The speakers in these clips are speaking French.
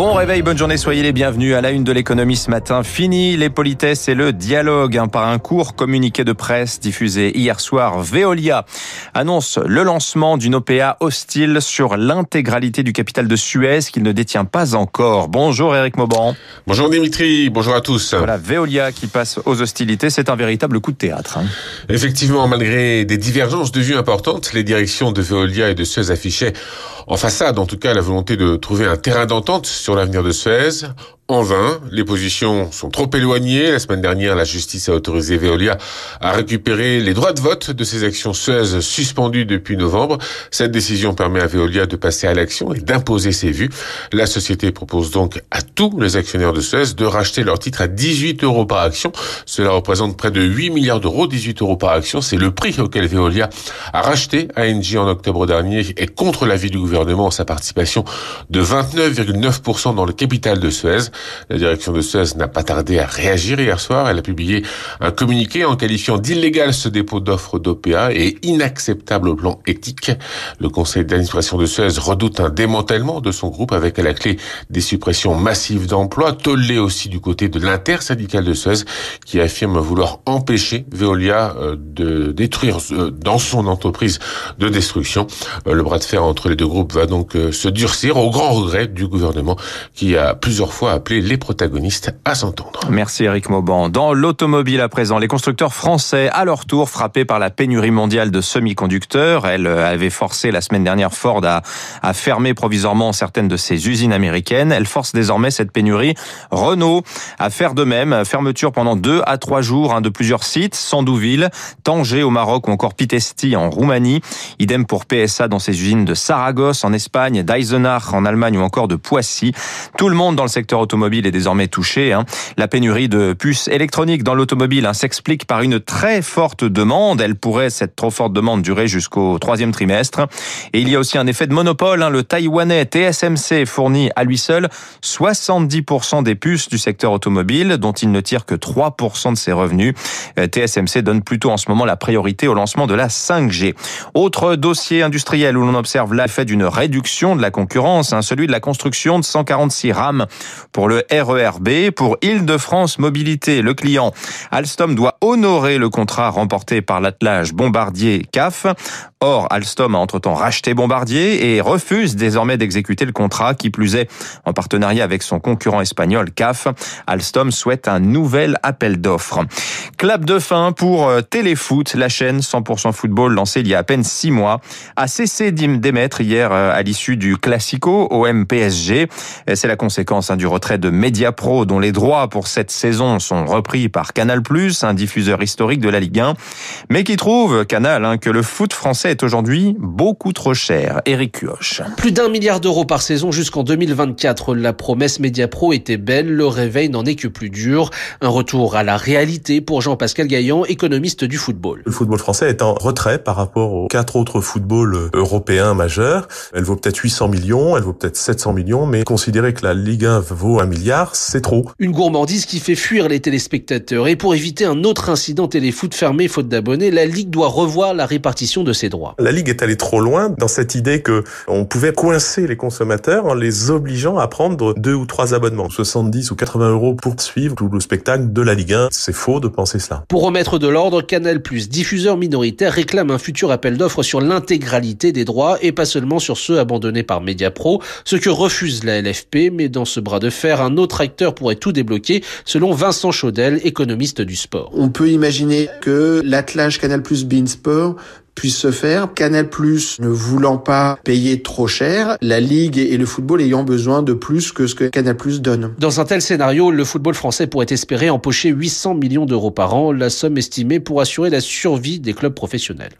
Bon réveil, bonne journée, soyez les bienvenus à la une de l'économie ce matin. Fini les politesses et le dialogue hein, par un court communiqué de presse diffusé hier soir. Veolia annonce le lancement d'une OPA hostile sur l'intégralité du capital de Suez qu'il ne détient pas encore. Bonjour Eric Mauban. Bonjour Dimitri, bonjour à tous. Voilà, Veolia qui passe aux hostilités, c'est un véritable coup de théâtre. Hein. Effectivement, malgré des divergences de vue importantes, les directions de Veolia et de Suez affichaient en façade, en tout cas, la volonté de trouver un terrain d'entente sur l'avenir de Suez en vain. Les positions sont trop éloignées. La semaine dernière, la justice a autorisé Veolia à récupérer les droits de vote de ses actions Suez suspendues depuis novembre. Cette décision permet à Veolia de passer à l'action et d'imposer ses vues. La société propose donc à tous les actionnaires de Suez de racheter leurs titres à 18 euros par action. Cela représente près de 8 milliards d'euros. 18 euros par action, c'est le prix auquel Veolia a racheté ANG en octobre dernier et contre l'avis du gouvernement sa participation de 29,9% dans le capital de Suez. La direction de Suez n'a pas tardé à réagir hier soir. Elle a publié un communiqué en qualifiant d'illégal ce dépôt d'offres d'OPA et inacceptable au plan éthique. Le conseil d'administration de Suez redoute un démantèlement de son groupe avec à la clé des suppressions massives d'emplois, tollé aussi du côté de l'intersyndicale de Suez qui affirme vouloir empêcher Veolia euh, de détruire euh, dans son entreprise de destruction. Euh, le bras de fer entre les deux groupes va donc se durcir au grand regret du gouvernement qui a plusieurs fois appelé les protagonistes à s'entendre. Merci Eric Mauban. Dans l'automobile à présent, les constructeurs français, à leur tour, frappés par la pénurie mondiale de semi-conducteurs. Elle avait forcé la semaine dernière Ford à, à fermer provisoirement certaines de ses usines américaines. Elle force désormais cette pénurie Renault à faire de même. Fermeture pendant deux à trois jours hein, de plusieurs sites, Sandouville, Tanger au Maroc ou encore Pitesti en Roumanie. Idem pour PSA dans ses usines de Saragosse en Espagne, d'Eisenach en Allemagne ou encore de Poissy. Tout le monde dans le secteur automobile automobile est désormais touchée. Hein. La pénurie de puces électroniques dans l'automobile hein, s'explique par une très forte demande. Elle pourrait, cette trop forte demande, durer jusqu'au troisième trimestre. Et il y a aussi un effet de monopole. Hein. Le taïwanais TSMC fournit à lui seul 70% des puces du secteur automobile, dont il ne tire que 3% de ses revenus. Euh, TSMC donne plutôt en ce moment la priorité au lancement de la 5G. Autre dossier industriel où l'on observe l'effet d'une réduction de la concurrence, celui de la construction de 146 rames pour le RERB. Pour Île-de-France Mobilité, le client Alstom doit honorer le contrat remporté par l'attelage Bombardier CAF. Or, Alstom a entre-temps racheté Bombardier et refuse désormais d'exécuter le contrat, qui plus est en partenariat avec son concurrent espagnol CAF. Alstom souhaite un nouvel appel d'offres. Clap de fin pour euh, Téléfoot, la chaîne 100% football lancée il y a à peine six mois, a cessé d'émettre hier euh, à l'issue du Classico au MPSG. C'est la conséquence hein, du retrait de Mediapro, dont les droits pour cette saison sont repris par Canal+, un diffuseur historique de la Ligue 1, mais qui trouve, Canal, hein, que le foot français est aujourd'hui beaucoup trop cher. Eric Cuoche. Plus d'un milliard d'euros par saison jusqu'en 2024. La promesse Mediapro était belle, le réveil n'en est que plus dur. Un retour à la réalité pour Jean-Pascal Gaillan, économiste du football. Le football français est en retrait par rapport aux quatre autres footballs européens majeurs. Elle vaut peut-être 800 millions, elle vaut peut-être 700 millions, mais considérer que la Ligue 1 vaut un milliard, c'est trop. Une gourmandise qui fait fuir les téléspectateurs. Et pour éviter un autre incident téléfoot fermé faute d'abonnés, la Ligue doit revoir la répartition de ses droits. La Ligue est allée trop loin dans cette idée que on pouvait coincer les consommateurs en les obligeant à prendre deux ou trois abonnements, 70 ou 80 euros pour suivre tout le spectacle de la Ligue 1. C'est faux de penser cela. Pour remettre de l'ordre, Canal+, diffuseur minoritaire, réclame un futur appel d'offres sur l'intégralité des droits et pas seulement sur ceux abandonnés par Mediapro, ce que refuse la LFP, mais dans ce bras de fer, un autre acteur pourrait tout débloquer, selon Vincent Chaudel, économiste du sport. On peut imaginer que l'attelage Canal+, Beansport puisse se faire. Canal Plus ne voulant pas payer trop cher, la Ligue et le football ayant besoin de plus que ce que Canal Plus donne. Dans un tel scénario, le football français pourrait espérer empocher 800 millions d'euros par an, la somme estimée pour assurer la survie des clubs professionnels.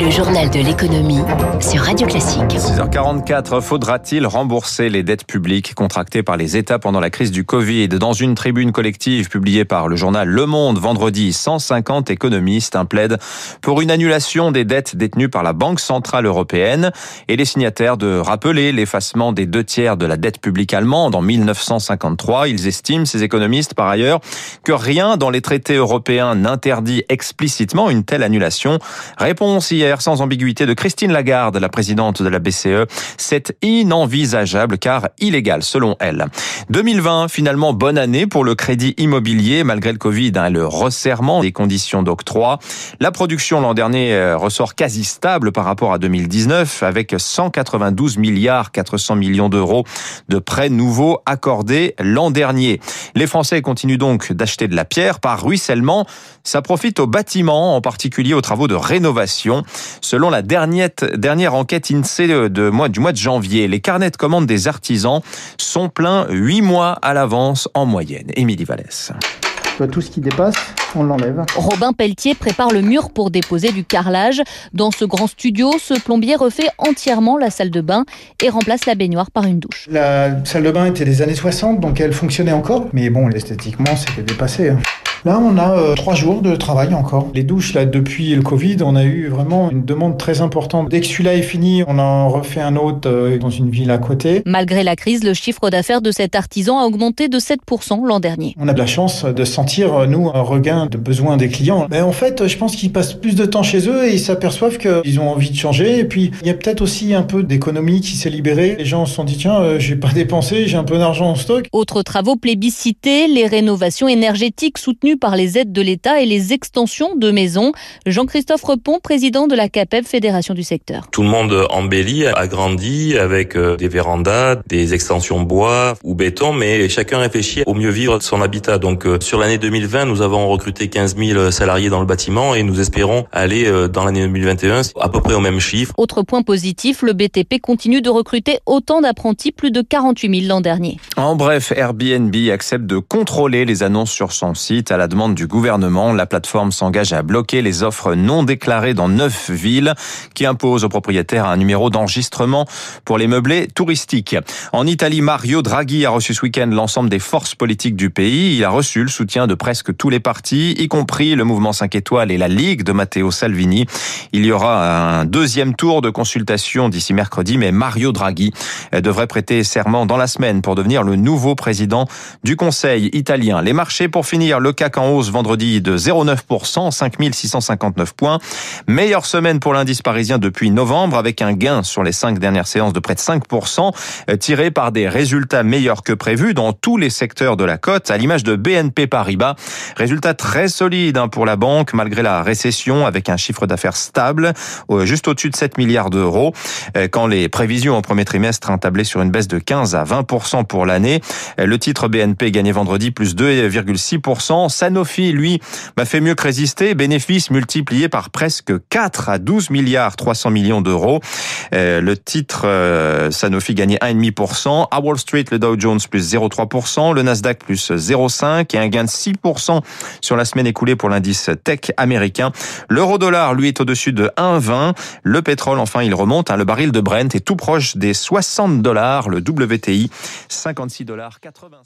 Le journal de l'économie sur Radio Classique. 6h44, faudra-t-il rembourser les dettes publiques contractées par les États pendant la crise du Covid? Dans une tribune collective publiée par le journal Le Monde vendredi, 150 économistes plaident pour une annulation des dettes détenues par la Banque Centrale Européenne et les signataires de rappeler l'effacement des deux tiers de la dette publique allemande en 1953. Ils estiment, ces économistes par ailleurs, que rien dans les traités européens n'interdit explicitement une telle annulation. Réponse hier sans ambiguïté de Christine Lagarde, la présidente de la BCE. C'est inenvisageable car illégal selon elle. 2020, finalement bonne année pour le crédit immobilier malgré le Covid hein, et le resserrement des conditions d'octroi. La production l'an dernier euh, ressort quasi stable par rapport à 2019 avec 192 milliards 400 millions d'euros de prêts nouveaux accordés l'an dernier. Les Français continuent donc d'acheter de la pierre par ruissellement. Ça profite aux bâtiments, en particulier aux travaux de rénovation. Selon la dernière, dernière enquête INSEE de mois, du mois de janvier, les carnets de commandes des artisans sont pleins huit mois à l'avance en moyenne. Émilie Vallès. Tout ce qui dépasse, on l'enlève. Robin Pelletier prépare le mur pour déposer du carrelage. Dans ce grand studio, ce plombier refait entièrement la salle de bain et remplace la baignoire par une douche. La salle de bain était des années 60, donc elle fonctionnait encore. Mais bon, esthétiquement, c'était dépassé. Là, on a euh, trois jours de travail encore. Les douches, là, depuis le Covid, on a eu vraiment une demande très importante. Dès que celui-là est fini, on en refait un autre euh, dans une ville à côté. Malgré la crise, le chiffre d'affaires de cet artisan a augmenté de 7% l'an dernier. On a de la chance de sentir, euh, nous, un regain de besoins des clients. Mais en fait, je pense qu'ils passent plus de temps chez eux et ils s'aperçoivent qu'ils ont envie de changer. Et puis, il y a peut-être aussi un peu d'économie qui s'est libérée. Les gens se sont dit, tiens, euh, j'ai pas dépensé, j'ai un peu d'argent en stock. Autres travaux plébiscités, les rénovations énergétiques soutenues par les aides de l'État et les extensions de maisons. Jean-Christophe Repon, président de la CAPEB, fédération du secteur. Tout le monde embellit, agrandit avec euh, des vérandas, des extensions bois ou béton, mais chacun réfléchit au mieux vivre son habitat. Donc euh, sur l'année 2020, nous avons recruté 15 000 salariés dans le bâtiment et nous espérons aller euh, dans l'année 2021 à peu près au même chiffre. Autre point positif, le BTP continue de recruter autant d'apprentis, plus de 48 000 l'an dernier. En bref, Airbnb accepte de contrôler les annonces sur son site à la demande du gouvernement. La plateforme s'engage à bloquer les offres non déclarées dans neuf villes qui imposent aux propriétaires un numéro d'enregistrement pour les meublés touristiques. En Italie, Mario Draghi a reçu ce week-end l'ensemble des forces politiques du pays. Il a reçu le soutien de presque tous les partis, y compris le mouvement 5 étoiles et la Ligue de Matteo Salvini. Il y aura un deuxième tour de consultation d'ici mercredi, mais Mario Draghi devrait prêter serment dans la semaine pour devenir le nouveau président du Conseil italien. Les marchés pour finir, le CAC en hausse vendredi de 0,9%, 5659 points. Meilleure semaine pour l'indice parisien depuis novembre avec un gain sur les cinq dernières séances de près de 5%, tiré par des résultats meilleurs que prévus dans tous les secteurs de la cote, à l'image de BNP Paribas. Résultat très solide hein, pour la banque malgré la récession avec un chiffre d'affaires stable, juste au-dessus de 7 milliards d'euros, quand les prévisions au premier trimestre ont tablé sur une baisse de 15 à 20% pour l'année. Le titre BNP gagnait vendredi plus 2,6%. Sanofi, lui, bah, fait mieux que résister. Bénéfices multipliés par presque 4 à 12 milliards 300 millions d'euros. le titre Sanofi gagnait 1,5%. À Wall Street, le Dow Jones plus 0,3%. Le Nasdaq plus 0,5% et un gain de 6% sur la semaine écoulée pour l'indice tech américain. L'euro dollar, lui, est au-dessus de 1,20. Le pétrole, enfin, il remonte. Hein. Le baril de Brent est tout proche des 60 dollars. Le WTI, 56 dollars 80.